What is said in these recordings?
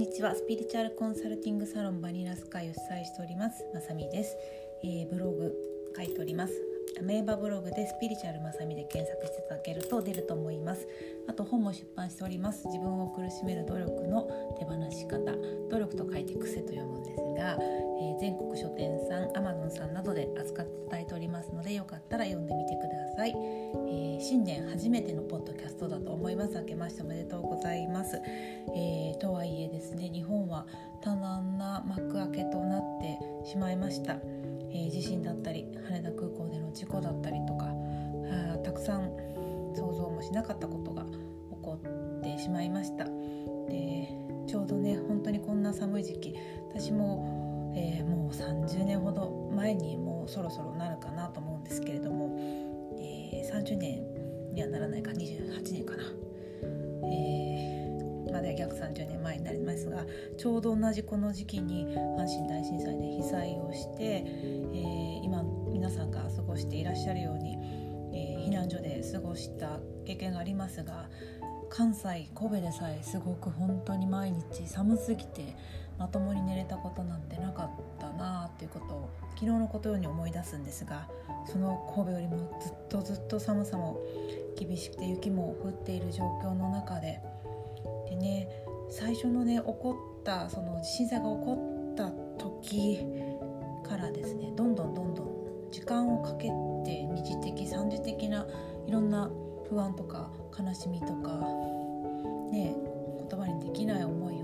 にちは。スピリチュアルコンサルティングサロンバニラスカイを主催しております。まさみです、えー、ブログ書いております。アメーバブログでスピリチュアルまさみで検索していただけると出ると思います。あと本も出版しております。自分を苦しめる努力の手放し方。努力と書いて癖と読むんですが、えー、全国書店さんアマゾンさんなどで扱っていただいておりますのでよかったら読んでみてください、えー、新年初めてのポッドキャストだと思います。明けましておめでとうございます、えー、とはいえですね日本は多難な幕開けとなってしまいました、え地震だったり羽田空港での事故だったりとかたくさん想像もしなかったことが起こってしまいました。でちょうどね本当にこんな寒い時期私も、えー、もう30年ほど前にもうそろそろなるかなと思うんですけれども、えー、30年にはならないか28年かな、えー、まで約30年前になりますがちょうど同じこの時期に阪神大震災で被災をして、えー、今皆さんが過ごしていらっしゃるように、え、避難所で過ごした経験がありますが関西神戸でさえすごく本当に毎日寒すぎてまともに寝れたことなんてなかったなあっていうことを昨日のことように思い出すんですがその神戸よりもずっとずっと寒さも厳しくて雪も降っている状況の中ででね最初のね起こったその震災が起こった時からですねどんどんどんどん時間をかけて二次的三次的ないろんな不安とか悲しみとかね言葉にできない思い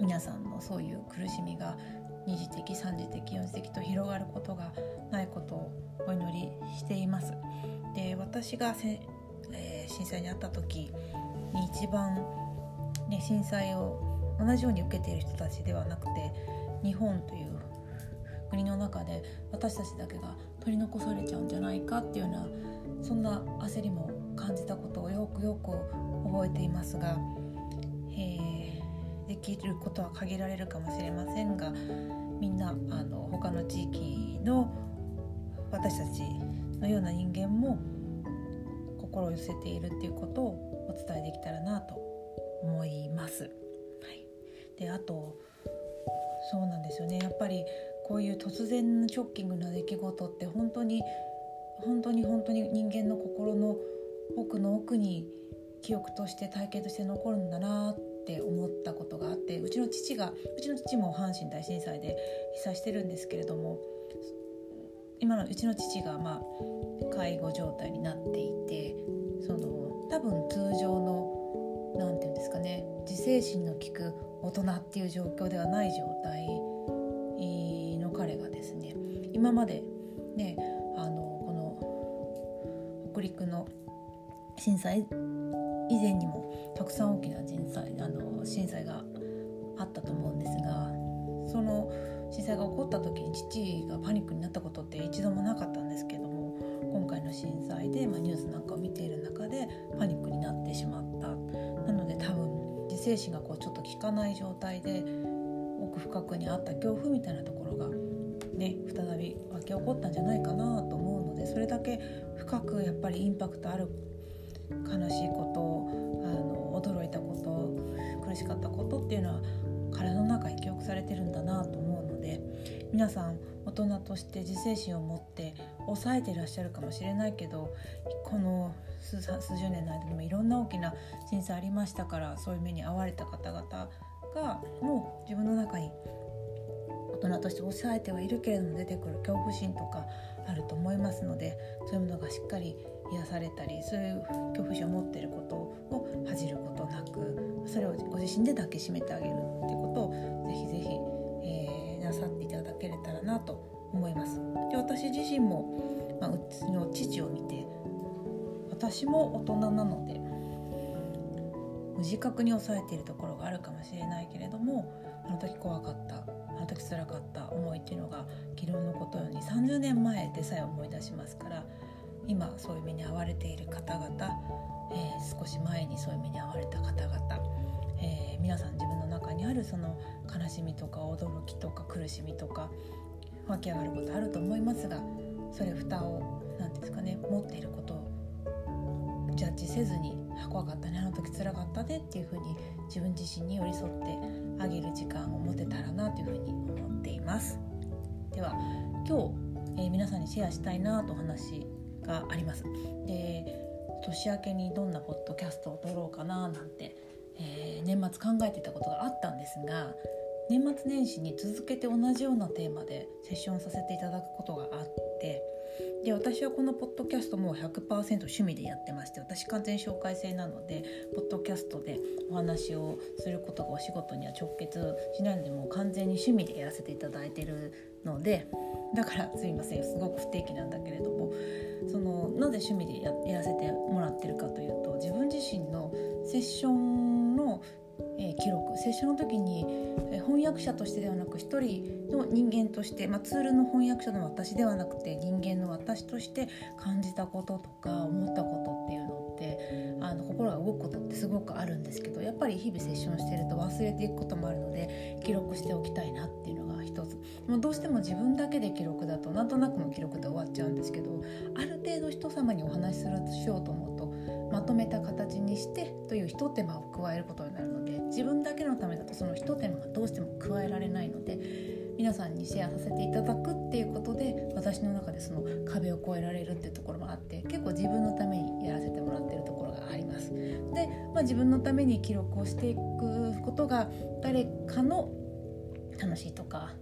皆さんのそういう苦しみが二次的三次的四次的と広がることがないことをお祈りしています。で私がせ、えー、震災に遭った時に一番、ね、震災を同じように受けている人たちではなくて日本という国の中で私たちだけが取り残されちゃうんじゃないかっていうようなそんな焦りも感じたことをよくよく覚えていますが、できることは限られるかもしれませんがみんなあの他の地域の私たちのような人間も心を寄せているっていうことをお伝えできたらなと思います。はい、であとそうなんですよねやっぱりこういう突然ショッキングな出来事って本当に本当に本当に人間の心の奥の奥に記憶として体験として残るんだなってって思ったことがあってうちの父がうちの父も阪神大震災で被災してるんですけれども今のうちの父がまあ介護状態になっていてその多分通常の何て言うんですかね自制心の利く大人っていう状況ではない状態の彼がですね今までねあのこの北陸の震災以前にもたくさん大きな震災あの震災があったと思うんですがその震災が起こった時に父がパニックになったことって一度もなかったんですけども今回の震災で、まあ、ニュースなんかを見ている中でパニックになってしまった。なので多分自制心がこうちょっと効かない状態で奥深くにあった恐怖みたいなところがね再び湧き起こったんじゃないかなと思うのでそれだけ深くやっぱりインパクトある悲しいことあの驚いたこと苦しかったことっていうのは体の中に記憶されてるんだなと思うので皆さん大人として自制心を持って抑えていらっしゃるかもしれないけどこの数数十年の間にもいろんな大きな震災ありましたからそういう目に遭われた方々がもう自分の中に大人として抑えてはいるけれども出てくる恐怖心とかあると思いますのでそういうものがしっかり癒されたりそういう恐怖心を持っていることを恥じることなくそれをご自身で抱きしめてあげるっていうことをぜひぜひ、えー、なさっていただけれたらなと思います。で私自身も、まあ、うちの父を見て私も大人なので無自覚に抑えているところがあるかもしれないけれどもあの時怖かったあの時辛かった思いっていうのが昨日のことように30年前でさえ思い出しますから今そういう目に遭われている方々、えー、少し前にそういう目に遭われた方々、あるその悲しみとか驚きとか苦しみとか湧き上がることあると思いますがそれ蓋を何ですかね持っていることをジャッジせずに怖かったねあの時辛かったねっていうふうに自分自身に寄り添ってあげる時間を持てたらなというふうに思っています。では今日、えー、皆さんにシェアしたいなとお話があります。で年明けにどんなポッドキャストを撮ろうかななんて、えー、年末考えてたことがあったんですが年末年始に続けて同じようなテーマでセッションさせていただくことがあってで私はこのポッドキャストも100%趣味でやってまして私完全紹介制なのでポッドキャストでお話をすることがお仕事には直結しないのでもう完全に趣味でやらせていただいてるのでだからすいませんすごく不定期なんだけれどもそのなぜ趣味でやらせてもらってるかというと自分自身のセッション、記録セッションの時に、翻訳者としてではなく一人の人間として、まあ、ツールの翻訳者の私ではなくて人間の私として感じたこととか思ったことっていうのってあの心が動くことってすごくあるんですけどやっぱり日々セッションしてると忘れていくこともあるので記録しておきたいなっていうのが一つ。もうどうしても自分だけで記録だとなんとなくの記録で終わっちゃうんですけどある程度人様にお話しするしようと思うとまとめた形にしてというひと手間を加えることになるので自分だけのためだとそのひと手間がどうしても加えられないので皆さんにシェアさせていただくっていうことで私の中でその壁を越えられるっていうところもあって結構自分のためにやらせてもらってるところがあります。で、まあ、自分のために記録をしていくことが誰かの楽しいとか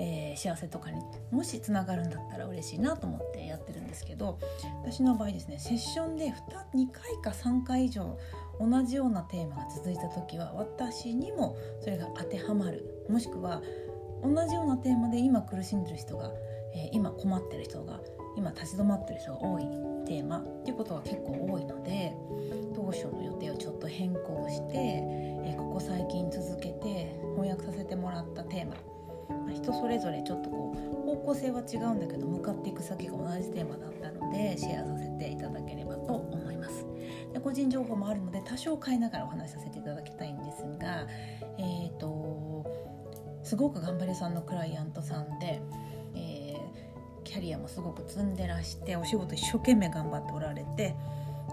えー、幸せとかにもしつながるんだったら嬉しいなと思ってやってるんですけど私の場合ですねセッションで 2, 2回か3回以上同じようなテーマが続いた時は私にもそれが当てはまる。もしくは同じようなテーマで今苦しんでる人が、えー、今困ってる人が今立ち止まってる人が多いテーマっていうことが結構多いので当初の予定をちょっと変更して、えー、ここ最近続けて翻訳させてもらったテーマ人それぞれちょっとこう方向性は違うんだけど向かっていく先が同じテーマだったのでシェアさせていただければと思います。で個人情報もあるので多少変えながらお話しさせていただきたいんですがえっ、ー、とすごく頑張りさんのクライアントさんで、えー、キャリアもすごく積んでらしてお仕事一生懸命頑張っておられて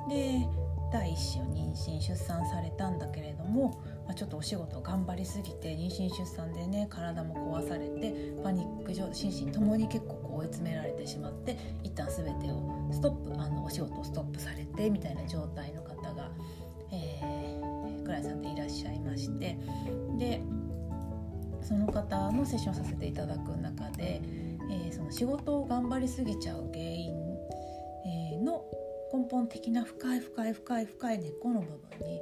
で第一子を妊娠出産されたんだけれどもまあ、ちょっとお仕事頑張りすぎて妊娠出産でね体も壊されてパニック状心身ともに結構こう追い詰められてしまって一旦全てをストップあのお仕事をストップされてみたいな状態の方が、えー、クライさんでいらっしゃいましてでその方のセッションさせていただく中で、えー、その仕事を頑張りすぎちゃう原因、えー、の根本的な深い深い深い深い根っこの部分に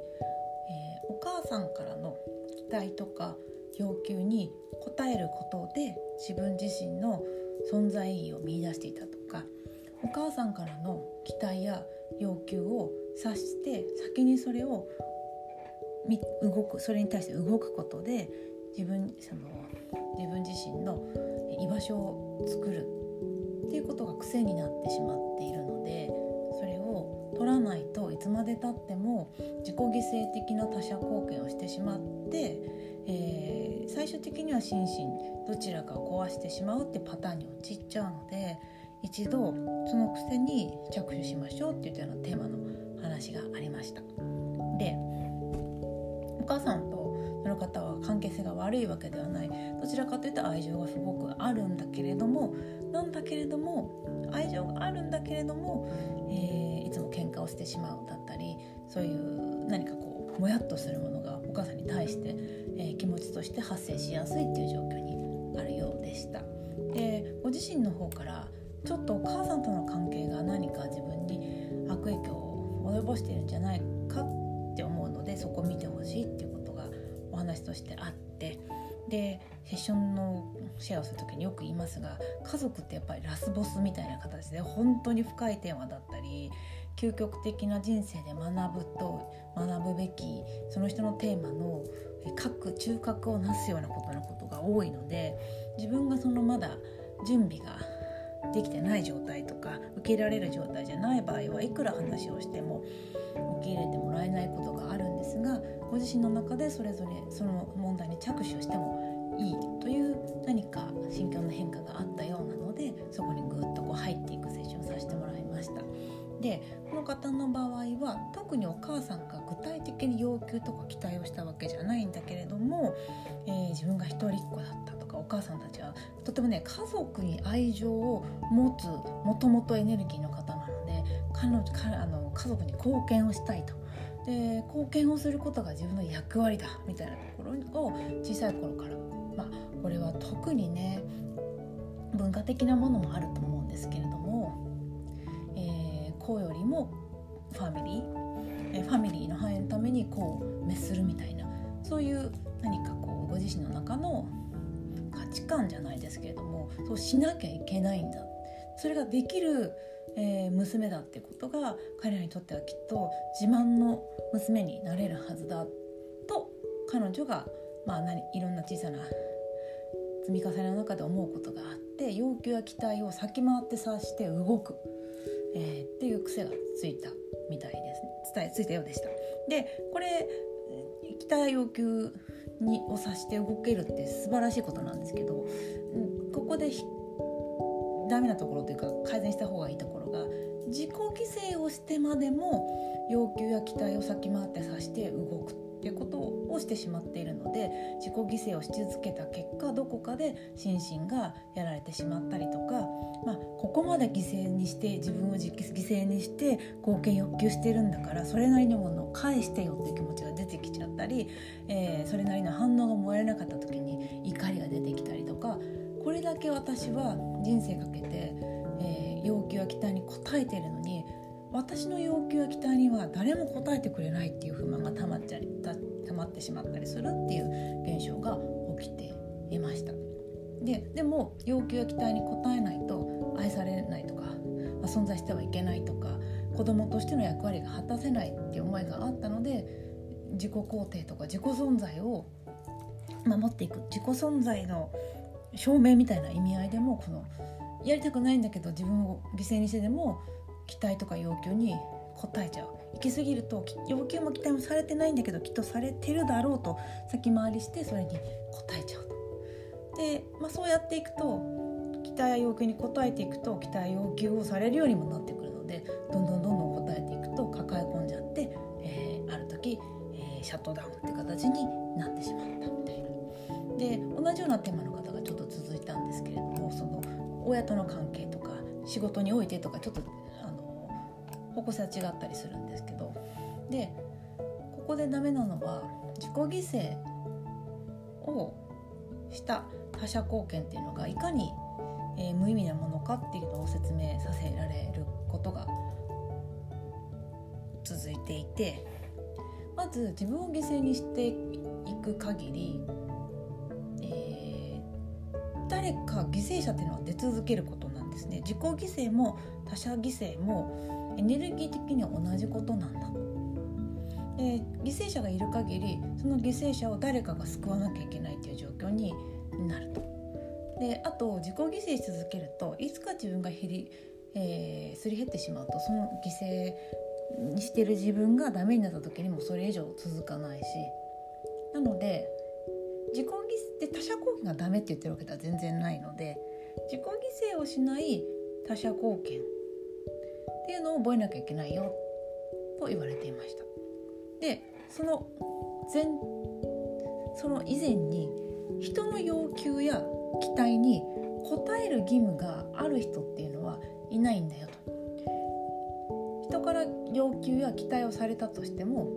さんからの期待とか要求に応えることで自分自身の存在意義を見いだしていたとかお母さんからの期待や要求を察して先にそれを動くそれに対して動くことで自分その自分自身の居場所を作るっていうことが癖になってしまっているので取らないといつまでたっても自己犠牲的な他者貢献をしてしまって、えー、最終的には心身どちらかを壊してしまうってパターンに陥っちゃうので一度その癖に着手しましょうっていうようなテーマの話がありました。でお母さんとその方は関係性が悪いわけではないどちらかというと愛情がすごくあるんだけれどもなんだけれども愛情があるんだけれども、えー、いつも喧嘩をしてしまうだったりそういう何かこうもやっとするものがお母さんに対して、えー、気持ちとして発生しやすいっていう状況にあるようでした。でご自身の方からちょっとお母さんとの関係が何か自分に悪影響を及ぼしているんじゃないかって思うのでそこ見てほしいっていうことがお話としてあってでセッションのシェアする時によく言いますが家族ってやっぱりラスボスみたいな形で本当に深いテーマだったり究極的な人生で学ぶと学ぶべきその人のテーマの各中核をなすようなことのことが多いので自分がそのまだ準備ができてない状態とか受け入れられる状態じゃない場合はいくら話をしても受け入れてもらえないことがあるんですがご自身の中でそれぞれその問題に着手してもいいという何か心境の変化があったようなのでそこにぐっとこう入っていくセッションさせてもらいました。でこの方の場合は特にお母さんが具体的に要求とか期待をしたわけじゃないんだけれども、えー、自分が一人っ子だったとかお母さんたちはとてもね家族に愛情を持つもともとエネルギーの方なので彼女あの家族に貢献をしたいと。で貢献をすることが自分の役割だみたいなところを小さい頃からまあこれは特にね文化的なものもあると思うんですけれども、えー、子よりもファミリー、えファミリーの繁栄のためにこう滅するみたいなそういう何かこうご自身の中の価値観じゃないですけれどもそうしなきゃいけないんだ。それができる、えー、娘だってことが彼らにとってはきっと自慢の娘になれるはずだと彼女が、まあ何、いろんな小さな積み重ねの中で思うことがあって要求や期待を先回って察して動く、えー、っていう癖がついたみたいです伝えついたようでした。でこれ期待要求にを察して動けるって素晴らしいことなんですけどここでダメなところというか改善した方がいいところが自己犠牲をしてまでも要求や期待を先回って察して動くっていうことをしてしまっているので自己犠牲をし続けた結果どこかで心身がやられてしまったりとか、まあ、ここまで犠牲にして自分を犠牲にして貢献欲求してるんだからそれなりのものを返してよっていう気持ちが出てきちゃったり、えー、それなりの反応がもらえなかった時に怒りが出てきたりとかこれだけ私は人生かけて、えー、要求や期待に応えてるのに私の要求や期待には誰も応えてくれないっていう不満がたまっちゃりたまってしまったりするっていう現象が起きていました。ででも要求や期待に応えないと愛されないとか、まあ、存在してはいけないとか子供としての役割が果たせないっていう思いがあったので自己肯定とか自己存在を守っていく自己存在の証明みたいな意味合いでもこのやりたくないんだけど自分を犠牲にしてでも期待とか要求に応えちゃう行き過ぎると要求も期待もされてないんだけどきっとされてるだろうと先回りしてそれに応えちゃうと。で、まあ、そうやっていくと期待や要求に応えていくと期待要求をされるようにもなってくるのでどんどんどんどん応えていくと抱え込んじゃって、えー、ある時、えー、シャットダウンって形になってしまったみたいな。で同じようなテーマの方がちょっと続いたんですけれどもその親との関係とか仕事においてとかちょっと方向性は違ったりするんですけどでここでダメなのは自己犠牲をした他者貢献っていうのがいかに、えー、無意味なものかっていうのを説明させられることが続いていてまず自分を犠牲にしていく限り、えー、誰か犠牲者っていうのは出続けることなんですね。自己犠牲も他者犠牲もエネルギー的には同じことなんだで犠牲者がいる限りその犠牲者を誰かが救わなきゃいけないっていう状況になると。であと自己犠牲し続けるといつか自分が減り、えー、すり減ってしまうとその犠牲にしてる自分がダメになった時にもそれ以上続かないしなので自己犠牲で他者貢献がダメって言ってるわけでは全然ないので自己犠牲をしない他者貢献っていうのを覚えなきゃいけないよと言われていました。でその前その以前に人の要求や期待に応える義務がある人っていうのはいないんだよと。人から要求や期待をされたとしても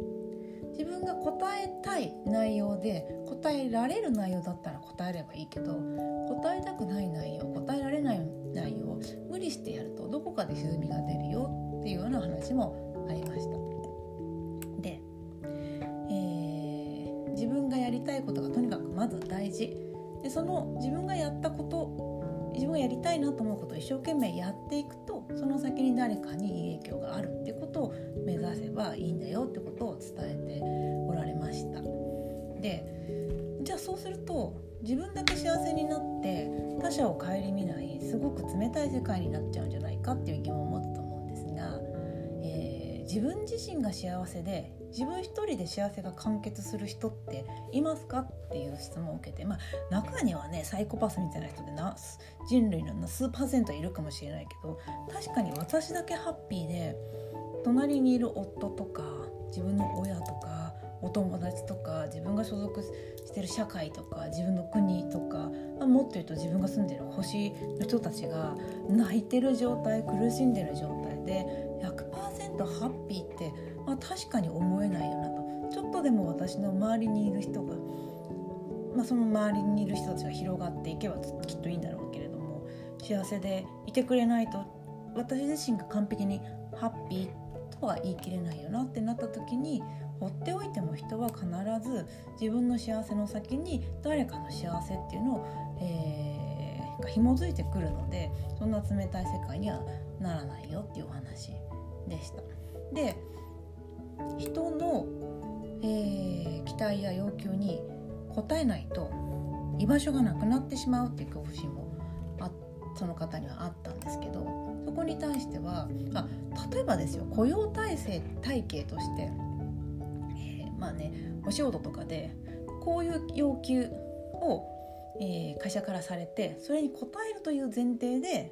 自分が答えたい内容で答えられる内容だったら答えればいいけど答えたくない内容答えられない内容を無理してやるとどこかで歪みが出るよっていうような話もありました。で、えー、自分がやりたいことがとにかくまず大事でその自分がやったこと自分がやりたいなと思うことを一生懸命やっていくとその先に誰かにいい影響があるってことを目指せばいいんだよってことを伝えておられました。でじゃあそうすると自分だけ幸せになって他者を顧みないすごく冷たい世界になっちゃうんじゃないかっていう疑問を持ったと思うんですが、えー、自分自身が幸せで自分一人で幸せが完結する人っていますかっていう質問を受けてまあ中にはねサイコパスみたいな人でな人類の数パーセントいるかもしれないけど確かに私だけハッピーで隣にいる夫とか自分の親とかお友達とか自分が所属してる社会とか自分の国とか、まあ、もっと言うと自分が住んでる星の人たちが泣いてる状態苦しんでる状態で100%ハッピーって、まあ、確かに思えないよなと。ちょっとでも私の周りにいる人が、まあ、その周りにいる人たちが広がっていけばきっといいんだろうけれども幸せでいてくれないと私自身が完璧にハッピーとは言い切れないよなってなった時に放っておいても人は必ず自分の幸せの先に誰かの幸せっていうのを、えー、紐づいてくるのでそんな冷たい世界にはならないよっていうお話でした。で人の、えー、期待や要求に応えないと居場所がなくなってしまうっていう恐怖心もあその方にはあったんですけどそこに対してはあ例えばですよ雇用体制体系としてまあねお仕事とかでこういう要求を、えー、会社からされてそれに応えるという前提で、え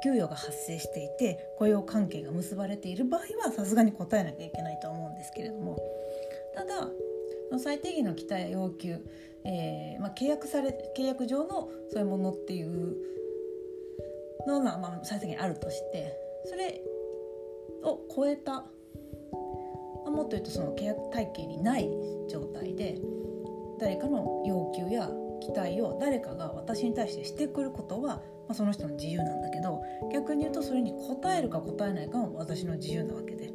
ー、給与が発生していて雇用関係が結ばれている場合はさすがに答えなきゃいけないとは思うんですけれども。ただ最低限の期待要求、えーまあ、契約され契約上のそういうものっていうのが、まあ、最低限あるとしてそれを超えたもっと言うとその契約体系にない状態で誰かの要求や期待を誰かが私に対してしてくることは、まあ、その人の自由なんだけど逆に言うとそれに応えるか応えないかも私の自由なわけで。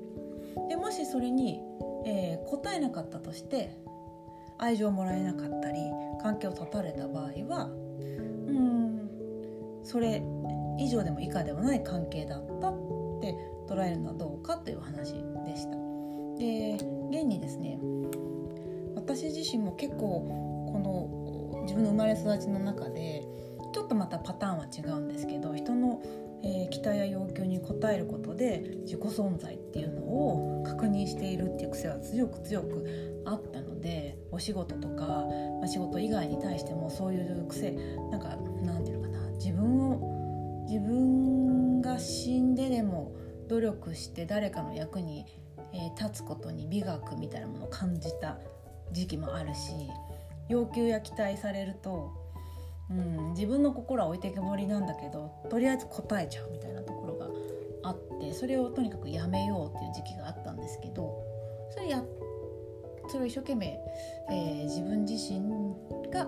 でもしそれに、えー、答えなかったとして愛情をもらえなかったり関係を断たれた場合はうんそれ以上でも以下でもない関係だったって捉えるのはどうかという話で。現にですね私自身も結構この自分の生まれ育ちの中でちょっとまたパターンは違うんですけど人の、えー、期待や要求に応えることで自己存在っていうのを確認しているっていう癖は強く強くあったのでお仕事とか、まあ、仕事以外に対してもそういう癖なんかなんていうのかな自分を自分が死んででも努力して誰かの役にえー、立つことに美学みたいなものを感じた時期もあるし要求や期待されると、うん、自分の心は置いてけぼりなんだけどとりあえず答えちゃうみたいなところがあってそれをとにかくやめようっていう時期があったんですけどそれやそれを一生懸命、えー、自分自身が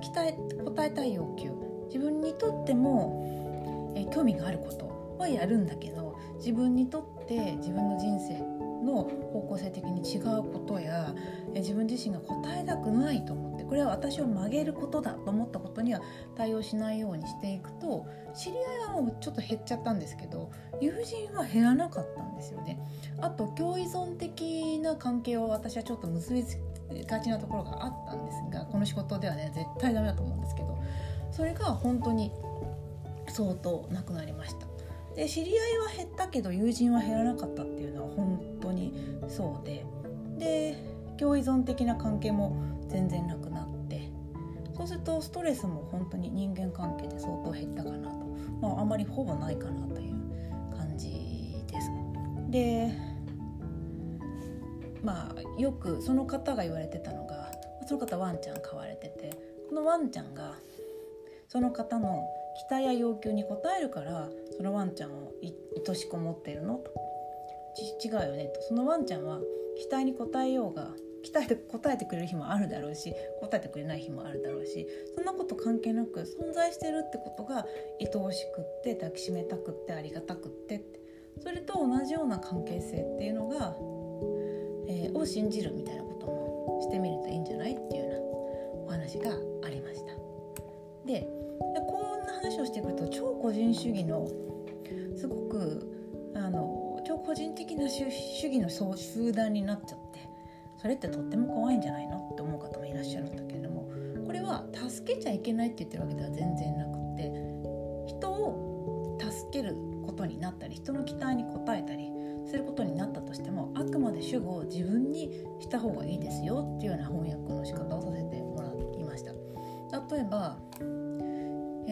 期待答えたい要求自分にとっても、えー、興味があることはやるんだけど自分にとって自分の人生の方向性的に違うことや自分自身が答えたくないと思ってこれは私を曲げることだと思ったことには対応しないようにしていくと知り合いはもうちょっと減っちゃったんですけど友人は減らなかったんですよね。あと共依存的な関係を私はちょっと結びつがちなところがあったんですがこの仕事ではね絶対ダメだと思うんですけどそれが本当に相当なくなりました。で知り合いは減ったけど友人は減らなかったっていうのは本当にそうで。で共依存的な関係も全然なくなって。そうするとストレスも本当に人間関係で相当減ったかなと、まあ、あまりほぼないかなという感じです。でまあよくその方が言われてたのがその方ワンちゃん飼われててこのワンちゃんがその方の期待や要求に応えるからそのワンちゃんを愛しこもってるの？と違うよね。とそのワンちゃんは期待に応えようが期待で答えてくれる日もあるだろうし答えてくれない日もあるだろうしそんなこと関係なく存在してるってことが愛おしくって抱きしめたくってありがたくってって。それと同じような関係性っていうのが、えー、を信じるみたいなこともしてみるといいんじゃない？っていうようなお話がありました。で話をしてくと超個人主義のすごくあの超個人的な主義の集団になっちゃってそれってとっても怖いんじゃないのって思う方もいらっしゃるんだけれどもこれは助けちゃいけないって言ってるわけでは全然なくって人を助けることになったり人の期待に応えたりすることになったとしてもあくまで主語を自分にした方がいいですよっていうような翻訳の仕方をさせてもらいました。例えば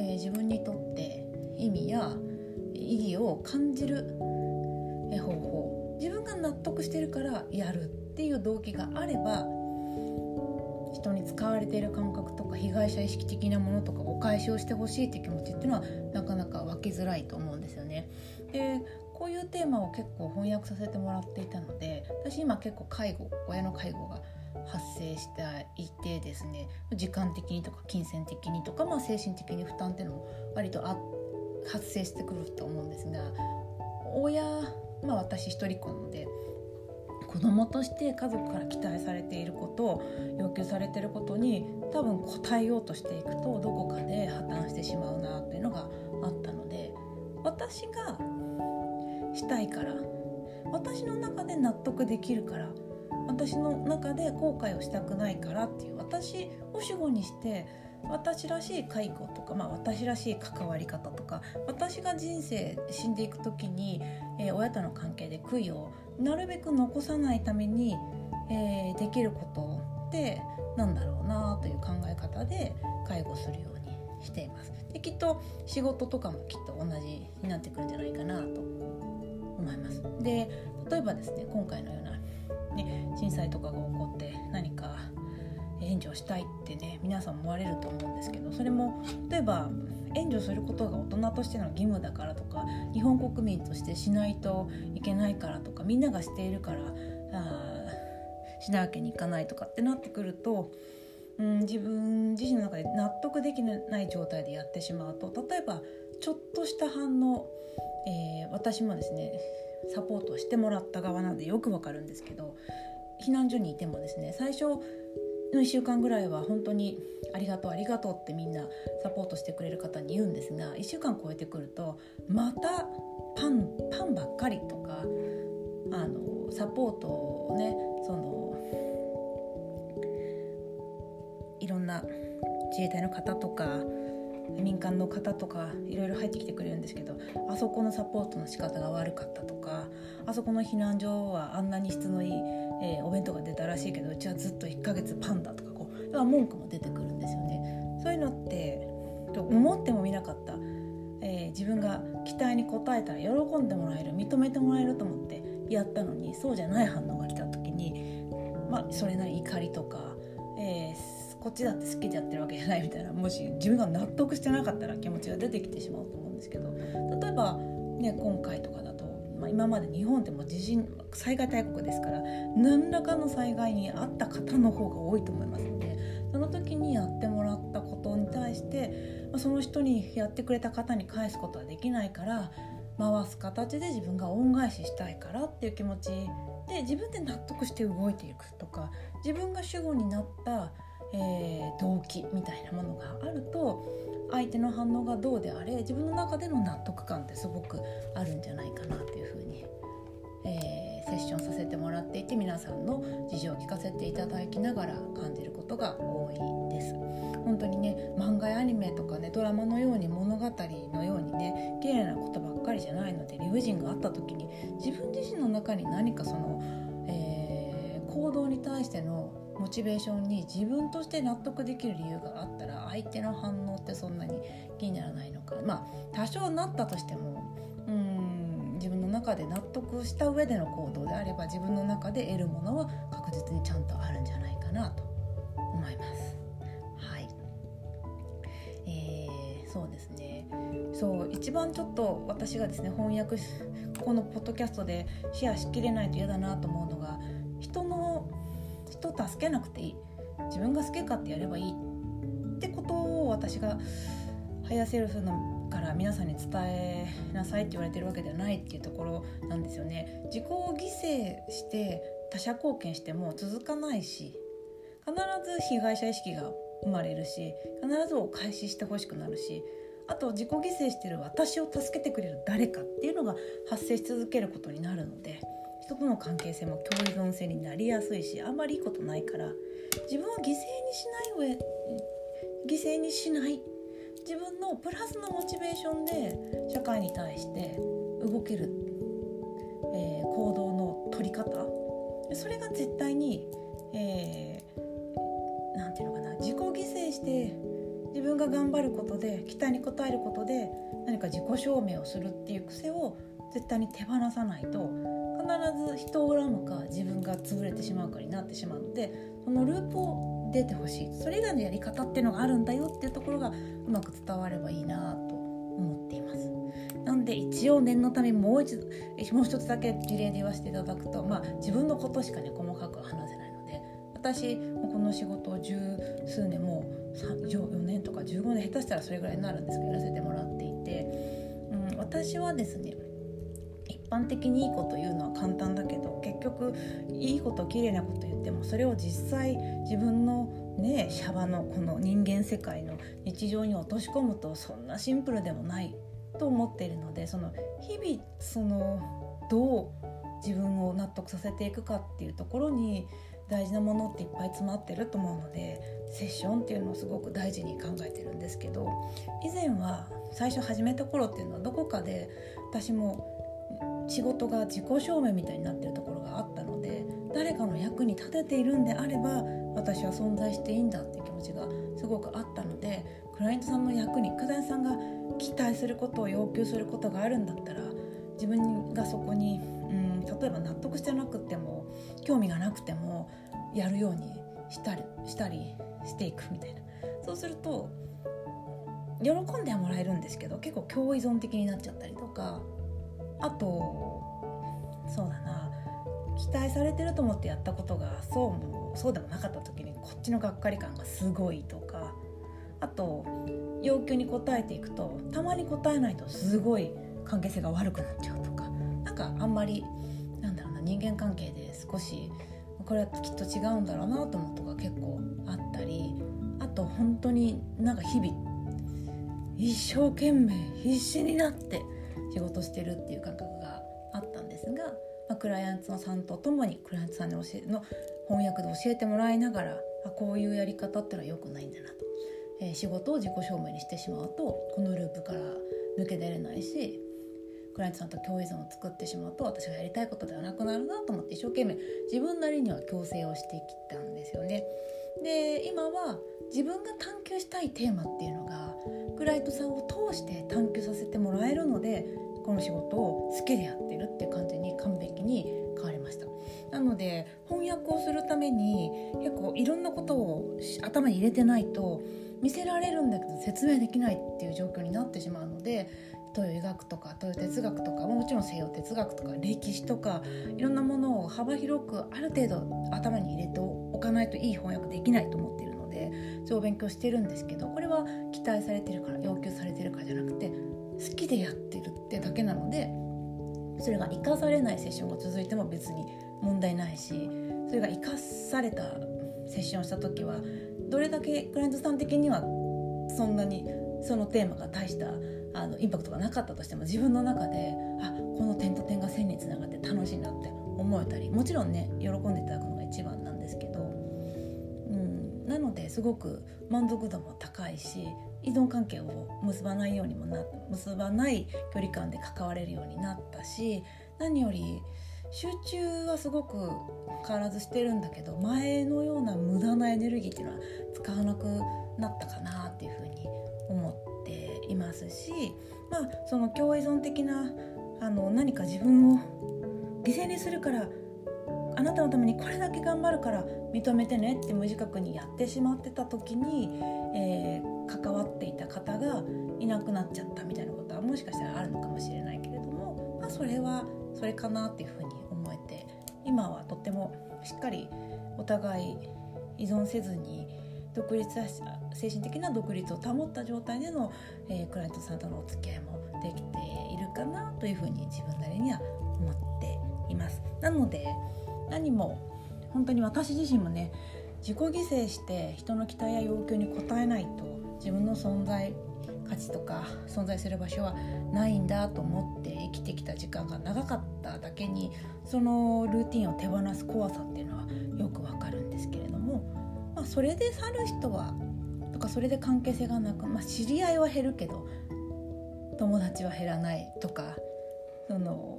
えー、自分にとって意味や意義を感じる、方法自分が納得してるからやるっていう動機があれば人に使われている感覚とか被害者意識的なものとかお返しをしてほしいって気持ちっていうのはなかなか湧きづらいと思うんですよね。でこういうテーマを結構翻訳させてもらっていたので私今結構介護親の介護が発生していてですね。時間的にとか金銭的にとか、まあ、精神的に負担っていうのも割とあ発生してくると思うんですが親、まあ、私一人っ子なので子供として家族から期待されていること要求されてることに多分応えようとしていくとどこかで破綻してしまうなっていうのがあったので私がしたいから私の中で納得できるから私の中で後悔をしたくないからっていう私を主語にして私らしい介護とか、まあ、私らしい関わり方とか私が人生死んでいく時に、えー、親との関係で悔いをなるべく残さないために、えー、できることってなんだろうなという考え方で介護するようにしています。できっと仕事とかもきっと同じになってくるんじゃないかなと思います。で例えばですね今回のような、ね、震災とかが起こって何か援助したいってね皆さん思われると思うんですけどそれも例えば援助することが大人としての義務だからとか日本国民としてしないといけないからとかみんながしているからあしなわけにいかないとかってなってくると、ん、自分自身の中で納得できない状態でやってしまうと例えばちょっとした反応、えー、私もですねサポートしてもらった側なんでよくわかるんですけど避難所にいてもですね最初の1週間ぐらいは本当にありがとうありがとうってみんなサポートしてくれる方に言うんですが1週間超えてくるとまたパンパンばっかりとかあのサポートをねそのいろんな自衛隊の方とか民間の方とかいろいろ入ってきてくれるんですけどあそこのサポートの仕方が悪かったとかあそこの避難所はあんなに質のいい、えー、お弁当が出たらしいけどうちはずっと1ヶ月パンだとかこう文句も出てくるんですよね。そういうのって思ってもみなかった、えー、自分が期待に応えたら喜んでもらえる認めてもらえると思ってやったのにそうじゃない反応が来た時に、まあ、それなり怒りとか、えーこっちだって好きでやってるわけじゃないみたいなもし自分が納得してなかったら気持ちが出てきてしまうと思うんですけど例えば、ね、今回とかだ、まあ、今まで日本っても地震災害大国ですから何らかの災害に遭った方の方が多いと思いますのでその時にやってもらったことに対して、まあ、その人にやってくれた方に返すことはできないから回す形で自分が恩返ししたいからっていう気持ちで自分で納得して動いていくとか自分が主語になったえー、動機みたいなものがあると相手の反応がどうであれ自分の中での納得感ってすごくあるんじゃないかなって、えー、セッションさせてもらっていて皆さんの事情を聞かせていただきながら感じることが多いです。本当にね漫画やアニメとかねドラマのように物語のようにね綺麗なことばっかりじゃないので理不尽があった時に自分自身の中に何かその、えー、行動に対してのモチベーションに自分として納得できる理由があったら相手の反応ってそんなに気にならないのかまあ多少なったとしても自分の中で納得した上での行動であれば自分の中で得るものは確実にちゃんとあるんじゃないかなと思います。はい。えー、そうですね。そう一番ちょっと私がですね翻訳このポッドキャストでシェアしきれないと嫌だなと思うのが人の人を助けなくていい。自分が好き勝手やればいい。ってことを私がハイアセルフのから皆さんに伝えなさいって言われてるわけではないっていうところなんですよね。自己を犠牲して他者貢献しても続かないし必ず被害者意識が生まれるし必ずお返ししてほしくなるしあと自己犠牲してる私を助けてくれる誰かっていうのが発生し続けることになるので人との関係性も共依存性になりやすいしあんまりいいことないから自分は犠牲にしない上犠牲にしない自分のプラスのモチベーションで社会に対して動ける、えー、行動の取り方。それが絶対に何、えー、て言うのかな自己犠牲して自分が頑張ることで期待に応えることで何か自己証明をするっていう癖を絶対に手放さないと必ず人を恨むか自分が潰れてしまうかになってしまうのでそのループを出てほしいそれ以外のやり方っていうのがあるんだよっていうところがうまく伝わればいいなと思っています。なんで一応念のためもう一度もう一つだけ事例で言わせていただくと、まあ、自分のことしかね細かく話せないので私この仕事を十数年もう4年とか15年下手したらそれぐらいになるんですけどやらせてもらっていて、うん、私はですね般的にいいこと言うのは簡単だけど結局いいこと綺麗なこと言ってもそれを実際自分のねシャバのこの人間世界の日常に落とし込むとそんなシンプルでもないと思っているのでその日々そのどう自分を納得させていくかっていうところに大事なものっていっぱい詰まってると思うのでセッションっていうのをすごく大事に考えてるんですけど以前は最初始めた頃っていうのはどこかで私も仕事が自己証明みたいになってるところがあったので誰かの役に立てているんであれば私は存在していいんだっていう気持ちがすごくあったのでクライアントさんの役にクライアントさんが期待することを要求することがあるんだったら自分がそこに、うん、例えば納得してなくても興味がなくてもやるようにしたりしたりしていくみたいな。そうすると喜んではもらえるんですけど結構共依存的になっちゃったりとかあとそうだな。期待されてると思ってやったことがそうもそうでもなかった時にこっちのがっかり感がすごいとか。あと要求に応えていくとたまに応えないとすごい関係性が悪くなっちゃうとか。なんかあんまりなんだろうな人間関係で少しこれはきっと違うんだろうなと思うとが結構あったり。あと本当になんか日々一生懸命必死になって仕事してるっていう感覚があったんですが、まあ、クライアントさんと共にクライアントさんに教えの翻訳で教えてもらいながらあこういうやり方ってのは良くないんだなと、えー、仕事を自己証明にしてしまうとこのループから抜け出れないしクライアントさんと共依存を作ってしまうと私がやりたいことではなくなるなと思って一生懸命自分なりには強制をしてきたんですよね。で今は自分が探求したいテーマっていうのクライトさんを通して探求させてもらえるのでこの仕事を好きでやってるっていう感じに完璧に変わりました。なので翻訳をするために結構いろんなことを頭に入れてないと見せられるんだけど説明できないっていう状況になってしまうので東洋医学とか東洋哲学とかもちろん西洋哲学とか歴史とかいろんなものを幅広くある程度頭に入れておかないといい翻訳できないと思っているそれを勉強してるんですけどこれは期待されてるから要求されてるかじゃなくて好きでやってるってだけなのでそれが生かされないセッションが続いても別に問題ないしそれが生かされたセッションをした時はどれだけクライアントさん的にはそんなにそのテーマが大したあのインパクトがなかったとしても自分の中であこの点と点が線につながって楽しいなって思えたりもちろんね喜んでいただくすごく満足度も高いし依存関係を結ばないようにもな結ばない距離感で関われるようになったし何より集中はすごく変わらずしてるんだけど前のような無駄なエネルギーっていうのは使わなくなったかなっていうふうに思っていますしまあその共依存的なあの何か自分を犠牲にするからあなたのためにこれだけ頑張るから認めてねって無自覚にやってしまってた時に、えー、関わっていた方がいなくなっちゃったみたいなことはもしかしたらあるのかもしれないけれども、まあ、それはそれかなっていうふうに思えて今はとってもしっかりお互い依存せずに独立精神的な独立を保った状態での、えー、クライアントさんとのお付き合いもできているかなというふうに自分なりには思っています。なので何も本当に私自身もね自己犠牲して人の期待や要求に応えないと自分の存在価値とか存在する場所はないんだと思って生きてきた時間が長かっただけにそのルーティンを手放す怖さっていうのはよくわかるんですけれども、まあ、それで去る人はとかそれで関係性がなく、まあ、知り合いは減るけど友達は減らないとかその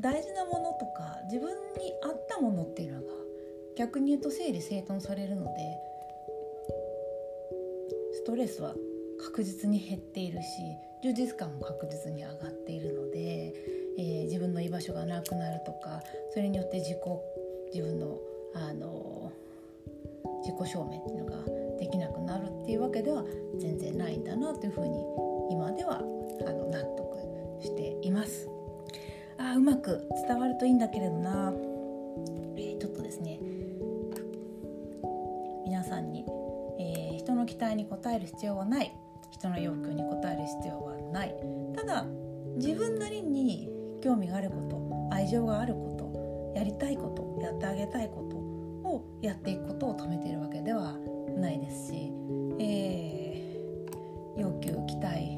大事なものとか自分に合ったものっていうのが逆に言うと整理整頓されるのでストレスは確実に減っているし充実感も確実に上がっているので、えー、自分の居場所がなくなるとかそれによって自己自分のあの自己証明っていうのができなくなるっていうわけでは全然ないんだなというふうに今ではあの納得しています。あうまく伝わるといいんだけれどな、えー、ちょっとですね。皆さんに、えー、人の期待に応える必要はない。人の要求に応える必要はない。ただ自分なりに興味があること愛情があることやりたいことやってあげたいことをやっていくことを止めているわけではないですし、えー、要求期待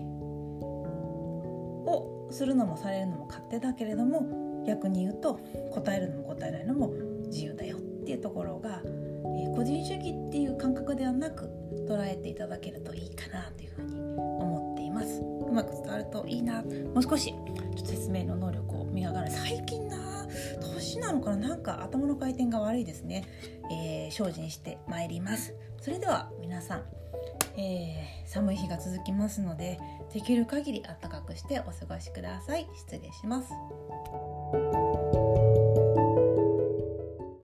するのもされるのも勝手だけれども逆に言うと答えるのも答えないのも自由だよっていうところが、えー、個人主義っていう感覚ではなく捉えていただけるといいかなというふうに思っています。うまく伝わるといいな。もう少しちょっと説明の能力を磨かない。最近な年なのかな。なんか頭の回転が悪いですね、えー、精進してまいります。それでは皆さん、えー、寒い日が続きますのでできる限りあったかくしてお過ごしください。失礼します。